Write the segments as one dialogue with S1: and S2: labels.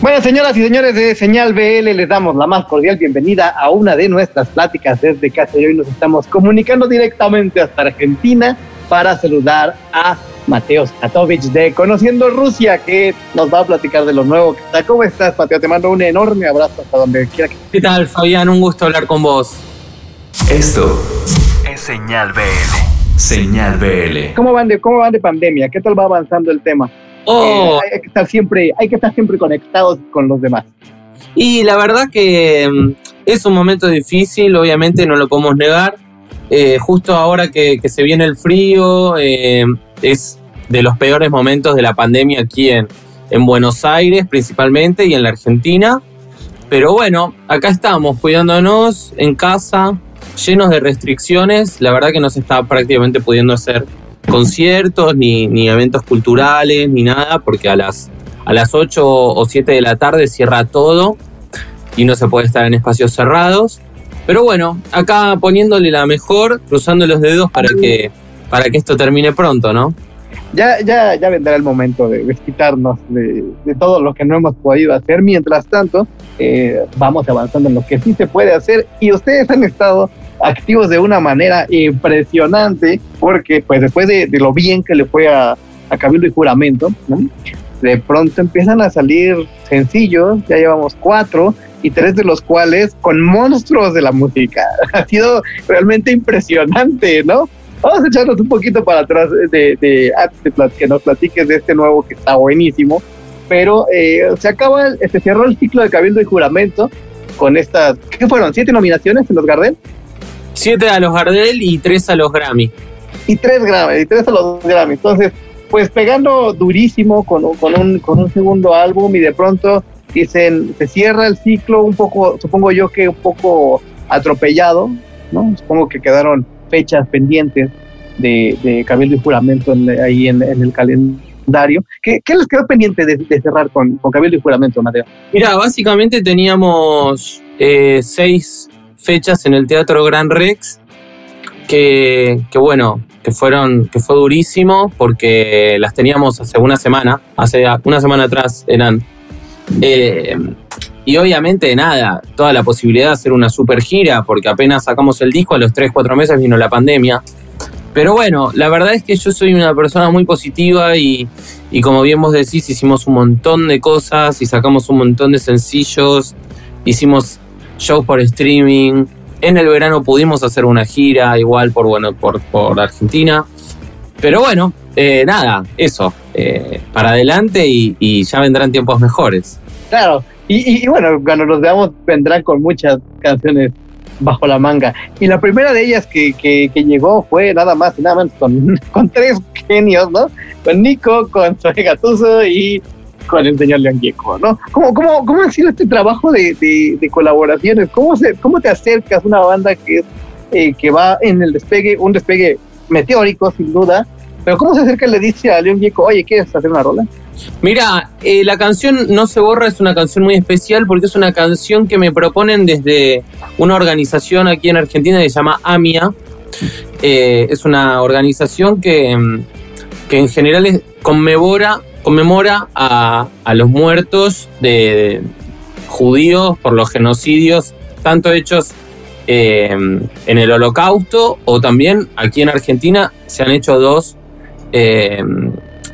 S1: Bueno, señoras y señores de Señal BL, les damos la más cordial bienvenida a una de nuestras pláticas desde casa y hoy nos estamos comunicando directamente hasta Argentina para saludar a Mateo Skatovich de Conociendo Rusia, que nos va a platicar de lo nuevo que está. ¿Cómo estás, Mateo? Te mando un enorme abrazo hasta donde quiera que
S2: ¿Qué tal, Fabián? Un gusto hablar con vos.
S3: Esto es Señal BL. Señal BL.
S1: ¿Cómo van de, cómo van de pandemia? ¿Qué tal va avanzando el tema?
S2: Oh,
S1: Eh, hay, que estar siempre, hay que estar siempre conectados con los demás.
S2: y la verdad que mm, es un momento difícil, obviamente no lo podemos negar. Eh, justo ahora que, que se viene el frío, eh, es de los peores momentos de la pandemia aquí en, en Buenos Aires principalmente y en la Argentina. Pero bueno, acá estamos cuidándonos en casa, llenos de restricciones. La verdad que no se está prácticamente pudiendo hacer conciertos, ni, eventos culturales, ni nada, porque a las, a las 8 o 7 de la tarde cierra todo y no se puede estar en espacios cerrados. Pero bueno, acá poniéndole la mejor, cruzando los dedos para que, para que esto termine pronto, ¿no?
S1: Ya, ya, ya vendrá el momento de desquitarnos de, todo lo que no hemos podido hacer. Mientras tanto, eh, vamos avanzando en lo que sí se puede hacer y ustedes han estado activos de una manera impresionante porque pues después de, lo bien que le fue a, a Cabildo y Juramento, de pronto empiezan a salir sencillos, ya llevamos cuatro y tres de los cuales con monstruos de la música. Ha sido realmente impresionante, ¿no? Vamos a echarnos un poquito para atrás de, de que nos platiques de este nuevo que está buenísimo. Pero eh, se acaba, el- se cerró el ciclo de Cabildo y Juramento con estas, ¿qué fueron? ¿Siete nominaciones en los Gardel?
S2: Siete a los Gardel y tres a los Grammy.
S1: Y tres Grammy, y tres a los Grammy. Entonces, pues pegando durísimo con, con, un, con un segundo álbum y de pronto dicen, se cierra el ciclo un poco, supongo yo que un poco atropellado, ¿no? Supongo que quedaron fechas pendientes de, de Cabildo y Juramento en- ahí en, el calendario. ¿Qué, qué les quedó pendiente de, de cerrar con, con Cabildo y Juramento, Mateo?
S2: Mira, básicamente teníamos eh, seis fechas en el Teatro Gran Rex, que, que bueno, que fueron, que fue durísimo porque las teníamos hace una semana, hace una semana atrás eran. Eh, y obviamente nada, toda la posibilidad de hacer una super gira, porque apenas sacamos el disco, a los 3, 4 meses vino la pandemia. Pero bueno, la verdad es que yo soy una persona muy positiva y, y como bien vos decís, hicimos un montón de cosas y sacamos un montón de sencillos, hicimos shows por streaming. En el verano pudimos hacer una gira igual por, bueno, por, por Argentina. Pero bueno, eh, nada, eso, eh, para adelante y, y ya vendrán tiempos mejores.
S1: Claro, y, y- bueno, cuando nos veamos vendrán con muchas canciones bajo la manga. Y la primera de ellas que, que, que llegó fue nada más y nada menos con, con tres genios, ¿no? Con Nico, con Zoe Gattuso y con el señor León Gieco, ¿no? ¿Cómo, cómo, ¿Cómo ha sido este trabajo de, de, de colaboraciones? ¿Cómo, se, ¿Cómo te acercas a una banda que, eh, que va en el despegue, un despegue meteórico, sin duda? Pero ¿cómo se acerca y le dice a León Gieco, oye, ¿quieres hacer una rola?
S2: Mira, eh, la canción No se borra es una canción muy especial porque es una canción que me proponen desde una organización aquí en Argentina que se llama AMIA. Eh, es una organización que, mm, que en general conmemora, conmemora a, a los muertos de judíos por los genocidios, tanto hechos eh, en el holocausto o también aquí en Argentina se han hecho dos. Eh,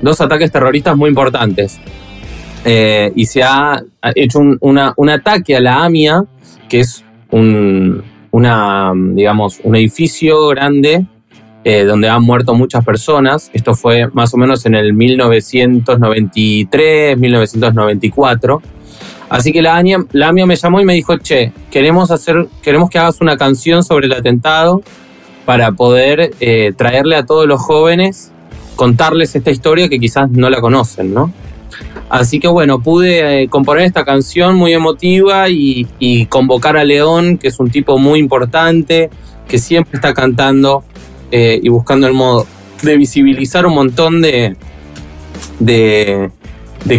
S2: dos ataques terroristas muy importantes. Eh, y se ha hecho un, un ataque a la AMIA, que es un, una, digamos, un edificio grande eh, donde han muerto muchas personas. Esto fue más o menos en el 1993, 1994. Así que la AMIA, la me llamó y me dijo, che, queremos, hacer, queremos que hagas una canción sobre el atentado para poder traerle a todos los jóvenes contarles esta historia que quizás no la conocen, ¿no? Así que bueno, pude eh, componer esta canción muy emotiva y, convocar a León, que es un tipo muy importante, que siempre está cantando eh, y buscando el modo de visibilizar un montón de, de,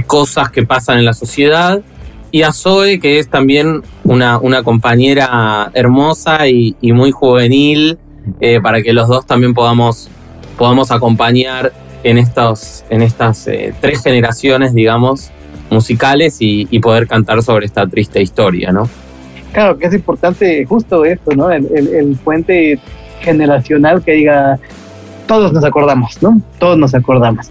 S2: cosas que pasan en la sociedad. Y a Zoe, que es también una, una compañera hermosa y, y muy juvenil, eh, para que los dos también podamos, podamos acompañar en, estos, en estas eh, tres generaciones, digamos, musicales y, poder cantar sobre esta triste historia, ¿no?
S1: Claro, que es importante justo esto, ¿no? El, el, puente generacional que diga, todos nos acordamos, ¿no? Todos nos acordamos.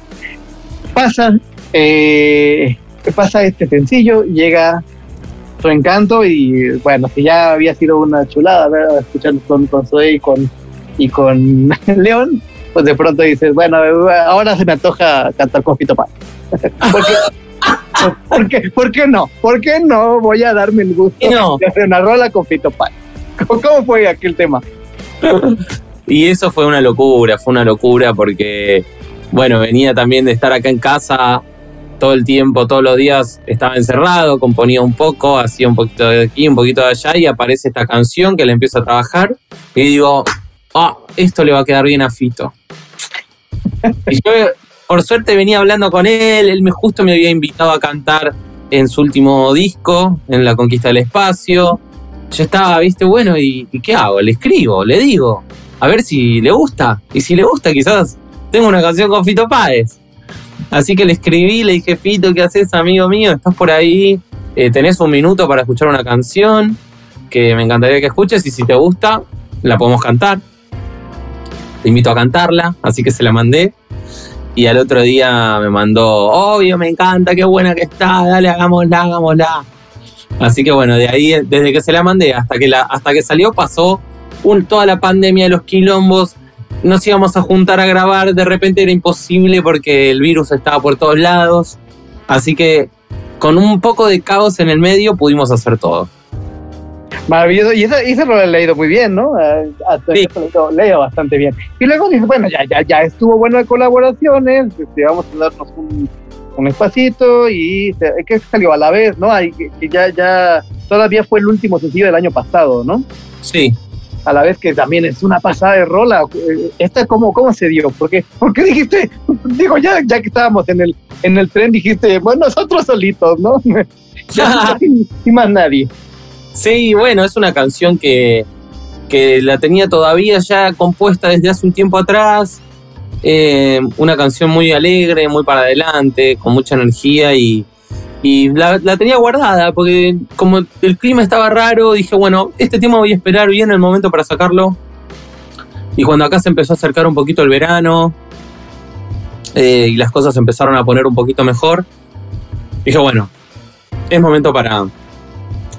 S1: Pasa, eh, pasa este sencillo, llega su encanto y bueno, si ya había sido una chulada ver, escuchando con, con Zoe y con, y con León, pues de pronto dices, bueno, ahora se me antoja cantar con Fito Páez. ¿Por qué, ¿Por qué no? ¿Por qué no voy a darme el gusto de hacer una rola con Fito Páez? ¿Cómo, fue aquel tema?
S2: y eso fue una locura, fue una locura porque, bueno, venía también de estar acá en casa todo el tiempo, todos los días estaba encerrado, componía un poco, hacía un poquito de aquí, un poquito de allá y aparece esta canción que le empiezo a trabajar y digo, ah, esto le va a quedar bien a Fito. Y yo, por suerte, venía hablando con él, él me, justo me había invitado a cantar en su último disco, en La Conquista del Espacio. Yo estaba, viste, bueno, ¿y, qué hago? Le escribo, le digo, a ver si le gusta. Y si le gusta, quizás tengo una canción con Fito Páez. Así que le escribí, le dije, Fito, ¿qué haces, amigo mío? ¿Estás por ahí? Eh, ¿Tenés un minuto para escuchar una canción? Que me encantaría que escuches y si te gusta, la podemos cantar. Invito a cantarla, así que se la mandé. Y al otro día me mandó, obvio, me encanta, qué buena que está, dale, hagámosla, hagámosla. Así que bueno, de ahí, desde que se la mandé hasta que, la, hasta que salió, pasó toda la pandemia de los quilombos, nos íbamos a juntar a grabar, de repente era imposible porque el virus estaba por todos lados. Así que con un poco de caos en el medio pudimos hacer todo.
S1: Maravilloso. Y ese, lo he leído muy bien, ¿no? sí. leo, bastante bien. Y luego dice, bueno, ya, ya, ya estuvo bueno de colaboraciones, este, vamos a darnos un, un espacito y que salió a la vez, ¿no? que, que ya, ya, todavía fue el último sencillo del año pasado, ¿no?
S2: Sí
S1: a la vez que también es una pasada de rola. ¿Esta cómo, cómo se dio? ¿Por qué, dijiste, digo, ya, ya que estábamos en el, en el tren, dijiste, bueno, nosotros solitos, ¿no? ya, sin, más nadie.
S2: Sí, bueno, es una canción que, que la tenía todavía ya compuesta desde hace un tiempo atrás. Eh, una canción muy alegre, muy para adelante, con mucha energía y, la, tenía guardada porque como el clima estaba raro, dije, bueno, este tema voy a esperar bien el momento para sacarlo. Y cuando acá se empezó a acercar un poquito el verano eh, y las cosas empezaron a poner un poquito mejor, dije, bueno, es momento para,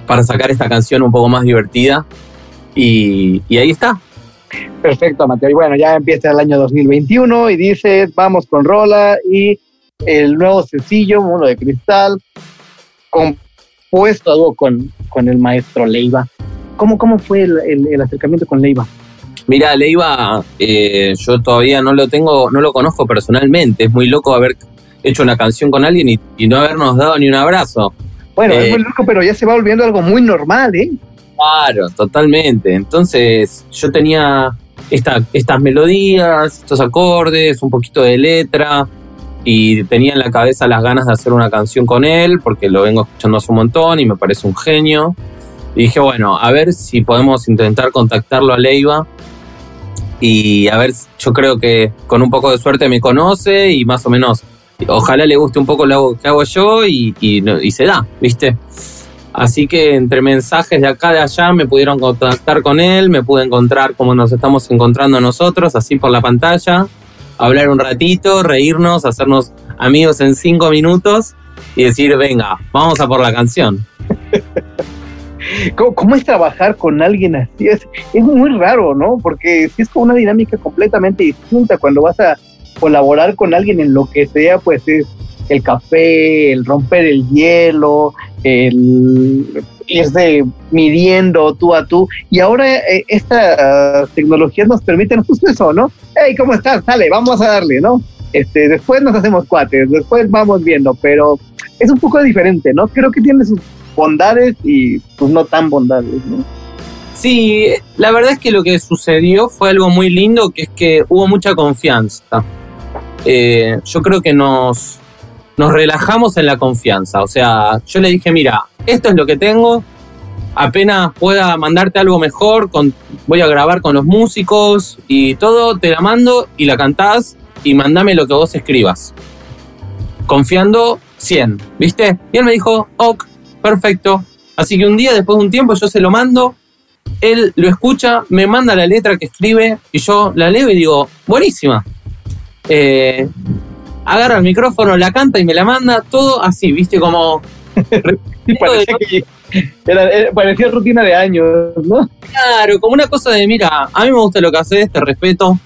S2: para sacar esta canción un poco más divertida. Y, y ahí está.
S1: Perfecto, Mateo. Y bueno, ya empieza el año 2021 y dice, vamos con Rola y el nuevo sencillo, uno de cristal, compuesto con, con el maestro Leiva. ¿Cómo, cómo fue el, acercamiento con Leiva?
S2: Mira, Leiva, eh, yo todavía no lo tengo, no lo conozco personalmente. Es muy loco haber hecho una canción con alguien y, no habernos dado ni un abrazo.
S1: Bueno, es eh, muy loco, pero ya se va volviendo algo muy normal, ¿eh?
S2: Claro, totalmente. Entonces, yo tenía esta, estas melodías, estos acordes, un poquito de letra, y tenía en la cabeza las ganas de hacer una canción con él, porque lo vengo escuchando hace un montón y me parece un genio. Y dije, bueno, a ver si podemos intentar contactarlo a Leiva. Y a ver, yo creo que con un poco de suerte me conoce y más o menos, ojalá le guste un poco lo que hago yo y, y, se da, ¿viste? Así que entre mensajes de acá de allá me pudieron contactar con él, me pude encontrar como nos estamos encontrando nosotros, así por la pantalla hablar un ratito, reírnos, hacernos amigos en cinco minutos y decir, venga, vamos a por la canción.
S1: ¿Cómo, es trabajar con alguien así? Es, es muy raro, ¿no? Porque si es como una dinámica completamente distinta cuando vas a colaborar con alguien en lo que sea, pues es el café, el romper el hielo, el irse midiendo tú a tú. Y ahora eh, estas tecnologías nos permiten justo eso, ¿no? Hey, ¿cómo estás? Sale, vamos a darle, ¿no? Este, después nos hacemos cuates, después vamos viendo, pero es un poco diferente, ¿no? Creo que tiene sus bondades y pues no tan bondades, ¿no?
S2: Sí, la verdad es que lo que sucedió fue algo muy lindo, que es que hubo mucha confianza. Eh, yo creo que nos, nos relajamos en la confianza. O sea, yo le dije, mira, esto es lo que tengo, apenas pueda mandarte algo mejor, voy a grabar con los músicos y todo, te la mando y la cantás y mandame lo que vos escribas. Confiando 100, ¿viste? Y él me dijo, ok, perfecto. Así que un día, después de un tiempo, yo se lo mando, él lo escucha, me manda la letra que escribe y yo la leo y digo, buenísima. Eh, agarra el micrófono, la canta y me la manda, todo así, ¿viste? Como...
S1: parecía, que era, parecía rutina de años, ¿no?
S2: Claro, como una cosa de, mira, a mí me gusta lo que haces, te respeto.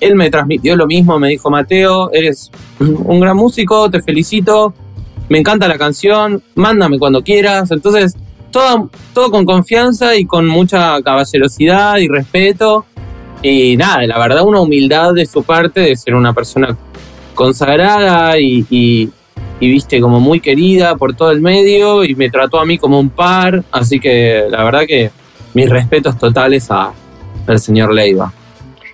S2: Él me transmitió lo mismo, me dijo, Mateo, eres un gran músico, te felicito, me encanta la canción, mándame cuando quieras. Entonces, todo, todo con confianza y con mucha caballerosidad y respeto. Y nada, la verdad, una humildad de su parte de ser una persona consagrada y, y, viste como muy querida por todo el medio y me trató a mí como un par. Así que la verdad que mis respetos totales a, al señor Leiva.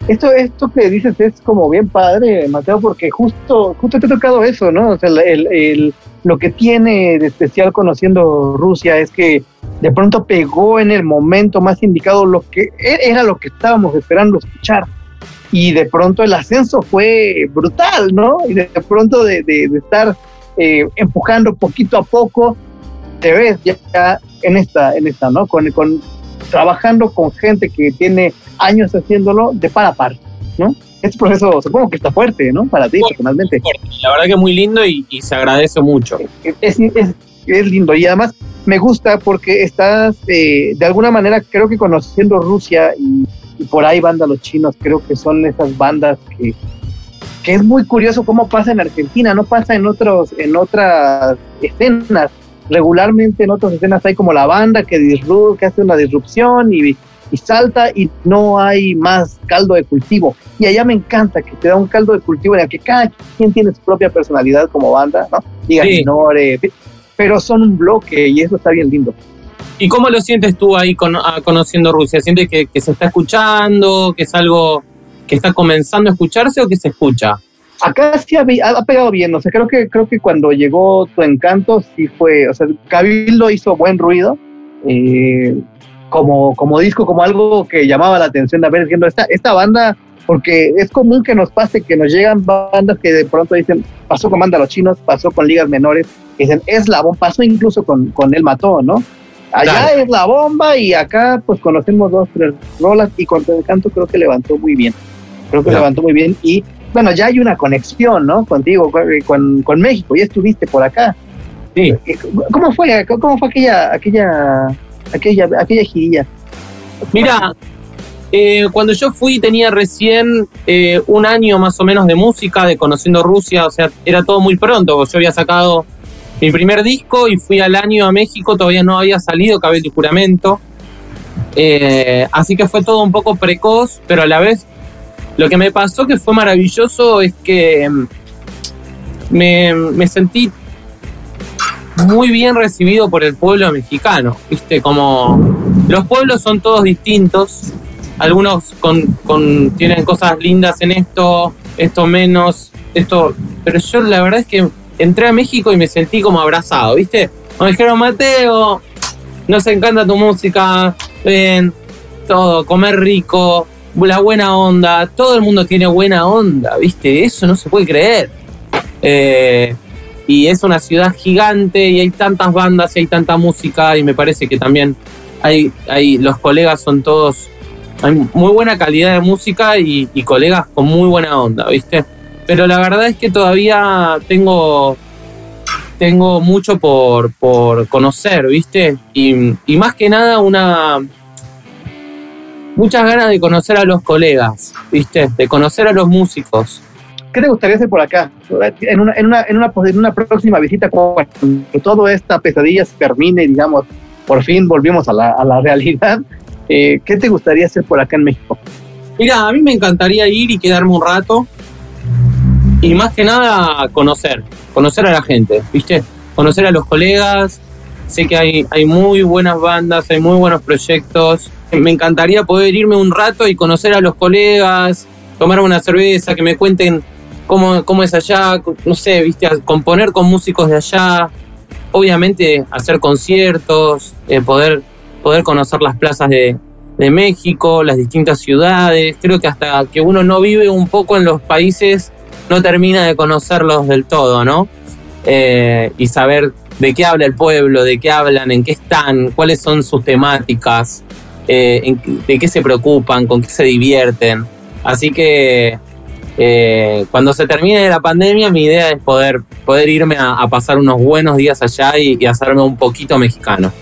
S1: Esto, esto que dices es como bien padre, Mateo, porque justo, justo te ha tocado eso, ¿no? O sea, el, el, lo que tiene de especial conociendo Rusia es que de pronto pegó en el momento más indicado lo que e-, era lo que estábamos esperando escuchar. Y de pronto el ascenso fue brutal, ¿no? Y de pronto de, de, estar eh, empujando poquito a poco, te ves ya en esta, en esta, ¿no? Con, con, trabajando con gente que tiene años haciéndolo de par a par, ¿no? Este proceso supongo que está fuerte, ¿no? Para ti, personalmente.
S2: La verdad que es muy lindo y, se agradece mucho.
S1: Es, es, es, lindo y además me gusta porque estás, eh, de alguna manera, creo que conociendo Rusia y, por ahí banda los chinos, creo que son esas bandas que, que es muy curioso cómo pasa en Argentina, no pasa en, otros, en otras escenas. Regularmente en otras escenas hay como la banda que, que hace una disrupción y y salta y no hay más caldo de cultivo. Y allá me encanta que te da un caldo de cultivo en el que cada quien tiene su propia personalidad como banda, ¿no? Diga menores, pero son un bloque y eso está bien lindo.
S2: ¿Y cómo lo sientes tú ahí con, ah, conociendo Rusia? ¿Sientes que, se está escuchando, que es algo que está comenzando a escucharse o que se escucha?
S1: Acá sí ha, ha, pegado bien, o sea, creo que, creo que cuando llegó Tu Encanto sí fue, o sea, Cabildo hizo buen ruido, eh, como, como disco, como algo que llamaba la atención de ver diciendo esta, esta banda, porque es común que nos pase que nos llegan bandas que de pronto dicen, pasó con banda los chinos, pasó con ligas menores, dicen, es la bomba, pasó incluso con, con El Mató, ¿no? Allá es la bomba y acá pues conocemos dos, tres rolas y con el canto creo que levantó muy bien, creo que levantó muy bien y bueno, ya hay una conexión, ¿no? Contigo, con, con México, ya estuviste por acá. Sí. ¿Cómo fue, cómo fue aquella, aquella aquella, aquella girilla.
S2: Mira, eh, cuando yo fui tenía recién eh, un año más o menos de música, de conociendo Rusia, o sea, era todo muy pronto, yo había sacado mi primer disco y fui al año a México, todavía no había salido Cabello y Juramento, eh, así que fue todo un poco precoz, pero a la vez lo que me pasó que fue maravilloso es que mm, me, me sentí muy bien recibido por el pueblo mexicano, ¿viste? Como los pueblos son todos distintos, algunos con, tienen cosas lindas en esto, esto menos, esto, pero yo la verdad es que entré a México y me sentí como abrazado, ¿viste? Me dijeron, Mateo, nos encanta tu música, ven, todo, comer rico, la buena onda, todo el mundo tiene buena onda, ¿viste? Eso no se puede creer. Eh, y es una ciudad gigante y hay tantas bandas y hay tanta música y me parece que también hay, hay los colegas son todos, hay muy buena calidad de música y, colegas con muy buena onda, ¿viste? Pero la verdad es que todavía tengo, tengo mucho por, por conocer, ¿viste? Y, y más que nada una... Muchas ganas de conocer a los colegas, ¿viste? De conocer a los músicos,
S1: ¿qué te gustaría hacer por acá? En una, en una, en una, en una próxima visita, cuando toda esta pesadilla se termine y digamos, por fin volvimos a la, a la realidad, eh, ¿qué te gustaría hacer por acá en México?
S2: Mira, a mí me encantaría ir y quedarme un rato y más que nada conocer, conocer a la gente, ¿viste? Conocer a los colegas, sé que hay, hay muy buenas bandas, hay muy buenos proyectos, me encantaría poder irme un rato y conocer a los colegas, tomar una cerveza, que me cuenten cómo, es allá, no sé, viste, componer con músicos de allá, obviamente hacer conciertos, eh, poder, poder conocer las plazas de, México, las distintas ciudades. Creo que hasta que uno no vive un poco en los países, no termina de conocerlos del todo, ¿no? eh, y saber de qué habla el pueblo, de qué hablan, en qué están, cuáles son sus temáticas, eh, de qué se preocupan, con qué se divierten. Así que eh, cuando se termine la pandemia, mi idea es poder, poder irme a, pasar unos buenos días allá y, hacerme un poquito mexicano.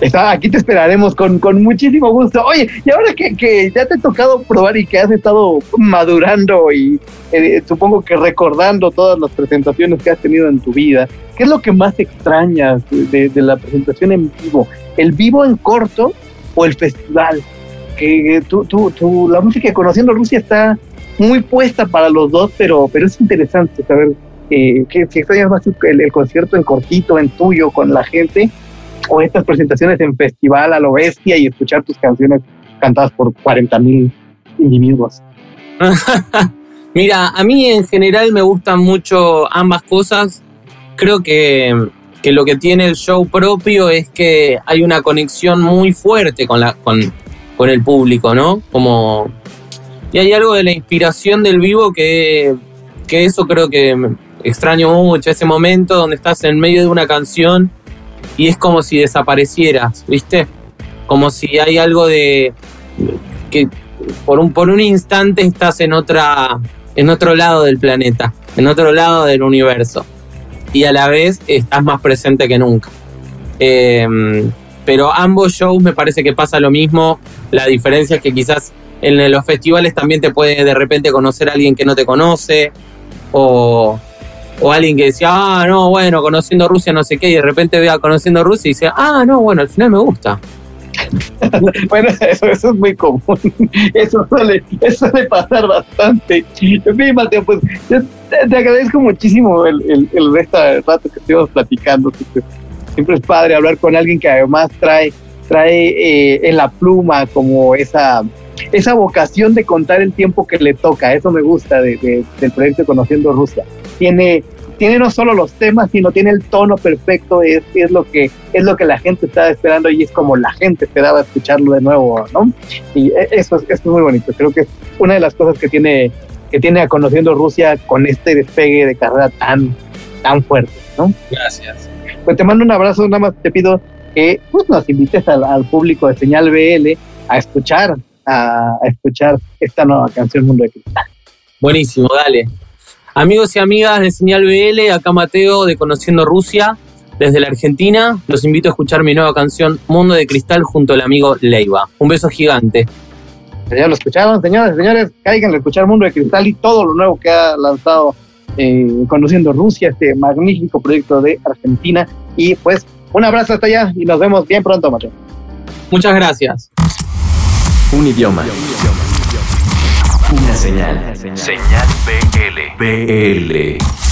S1: Está, aquí te esperaremos con, con muchísimo gusto. Oye, y ahora que, que, ya te ha tocado probar y que has estado madurando y eh, supongo que recordando todas las presentaciones que has tenido en tu vida, ¿qué es lo que más extrañas de, de la presentación en vivo? ¿El vivo en corto o el festival? Que tú, tú, tú, la música Conociendo Rusia está muy puesta para los dos, pero, pero es interesante saber eh, que si extrañas más el, concierto en cortito, en tuyo, con la gente, o estas presentaciones en festival a lo bestia y escuchar tus canciones cantadas por 40 mil individuos.
S2: Mira, a mí en general me gustan mucho ambas cosas. Creo que, que, lo que tiene el show propio es que hay una conexión muy fuerte con, la, con, con el público, ¿no? Como y hay algo de la inspiración del vivo que, que eso creo que extraño mucho, ese momento donde estás en medio de una canción y es como si desaparecieras, ¿viste? Como si hay algo de que por un, por un instante estás en otra en otro lado del planeta, en otro lado del universo. Y a la vez estás más presente que nunca. Em, pero ambos shows me parece que pasa lo mismo. La diferencia es que quizás en los festivales también te puede de repente conocer a alguien que no te conoce o, alguien que decía, ah, no, bueno, conociendo Rusia no sé qué, y de repente vea conociendo Rusia y dice, ah, no, bueno, al final me gusta.
S1: bueno, eso, es muy común. Eso suele, eso suele pasar bastante. Mateo, pues te, agradezco muchísimo el, el, el resto del rato que estuvimos platicando. Siempre es padre hablar con alguien que además trae, trae eh, en la pluma como esa esa vocación de contar el tiempo que le toca. Eso me gusta de, del proyecto Conociendo Rusia. Tiene, tiene no solo los temas, sino tiene el tono perfecto, es, es, lo que, es lo que la gente estaba esperando y es como la gente esperaba escucharlo de nuevo, ¿no? Y e, eso, eso es muy bonito. Creo que es una de las cosas que tiene, que tiene a Conociendo Rusia con este despegue de carrera tan, tan fuerte, ¿no?
S2: Gracias.
S1: Pues te mando un abrazo, nada más te pido que pues, nos invites al, al público de Señal BL a escuchar a, escuchar esta nueva canción Mundo de Cristal.
S2: Buenísimo, dale. Amigos y amigas de Señal BL, acá Mateo de Conociendo Rusia, desde la Argentina. Los invito a escuchar mi nueva canción Mundo de Cristal junto al amigo Leiva. Un beso gigante.
S1: Ya lo escucharon, señores, señores, caigan a escuchar Mundo de Cristal y todo lo nuevo que ha lanzado eh, Conociendo Rusia, este magnífico proyecto de Argentina. Y pues, un abrazo hasta allá y nos vemos bien pronto, Mateo.
S2: Muchas gracias.
S3: Un idioma. Una señal. Señal BL. BL.